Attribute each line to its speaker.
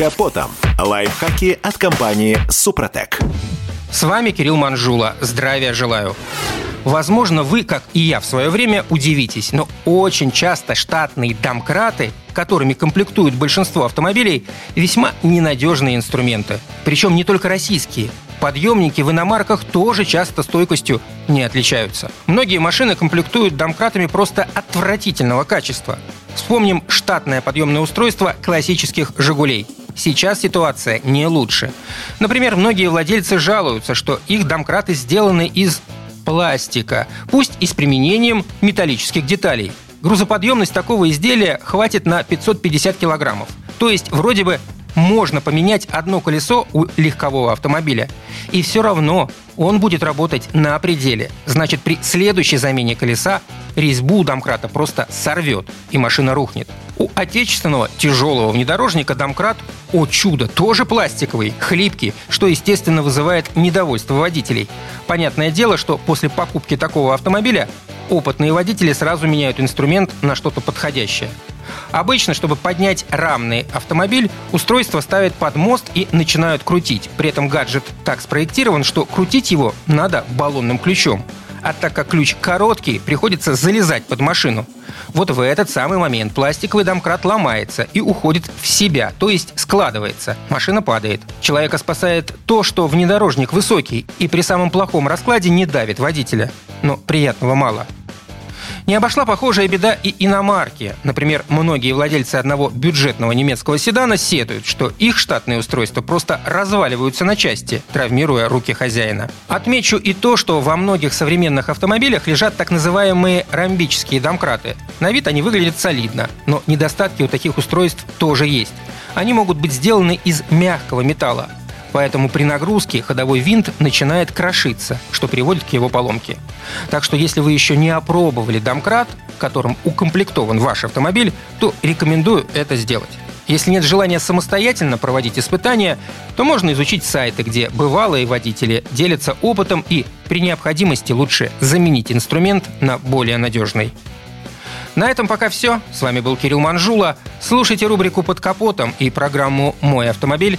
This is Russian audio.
Speaker 1: капотом. Лайфхаки от компании «Супротек».
Speaker 2: С вами Кирилл Манжула. Здравия желаю. Возможно, вы, как и я в свое время, удивитесь, но очень часто штатные домкраты, которыми комплектуют большинство автомобилей, весьма ненадежные инструменты. Причем не только российские. Подъемники в иномарках тоже часто стойкостью не отличаются. Многие машины комплектуют домкратами просто отвратительного качества. Вспомним штатное подъемное устройство классических «Жигулей». Сейчас ситуация не лучше. Например, многие владельцы жалуются, что их домкраты сделаны из пластика, пусть и с применением металлических деталей. Грузоподъемность такого изделия хватит на 550 килограммов. То есть вроде бы можно поменять одно колесо у легкового автомобиля, и все равно он будет работать на пределе. Значит, при следующей замене колеса резьбу домкрата просто сорвет, и машина рухнет. У отечественного тяжелого внедорожника домкрат, о чудо, тоже пластиковый, хлипкий, что, естественно, вызывает недовольство водителей. Понятное дело, что после покупки такого автомобиля опытные водители сразу меняют инструмент на что-то подходящее. Обычно, чтобы поднять рамный автомобиль, устройство ставят под мост и начинают крутить. При этом гаджет так спроектирован, что крутить его надо баллонным ключом. А так как ключ короткий, приходится залезать под машину. Вот в этот самый момент пластиковый домкрат ломается и уходит в себя, то есть складывается. Машина падает. Человека спасает то, что внедорожник высокий и при самом плохом раскладе не давит водителя. Но приятного мало. Не обошла похожая беда и иномарки. Например, многие владельцы одного бюджетного немецкого седана сетуют, что их штатные устройства просто разваливаются на части, травмируя руки хозяина. Отмечу и то, что во многих современных автомобилях лежат так называемые ромбические домкраты. На вид они выглядят солидно, но недостатки у таких устройств тоже есть. Они могут быть сделаны из мягкого металла, Поэтому при нагрузке ходовой винт начинает крошиться, что приводит к его поломке. Так что если вы еще не опробовали домкрат, которым укомплектован ваш автомобиль, то рекомендую это сделать. Если нет желания самостоятельно проводить испытания, то можно изучить сайты, где бывалые водители делятся опытом и при необходимости лучше заменить инструмент на более надежный. На этом пока все. С вами был Кирилл Манжула. Слушайте рубрику «Под капотом» и программу «Мой автомобиль»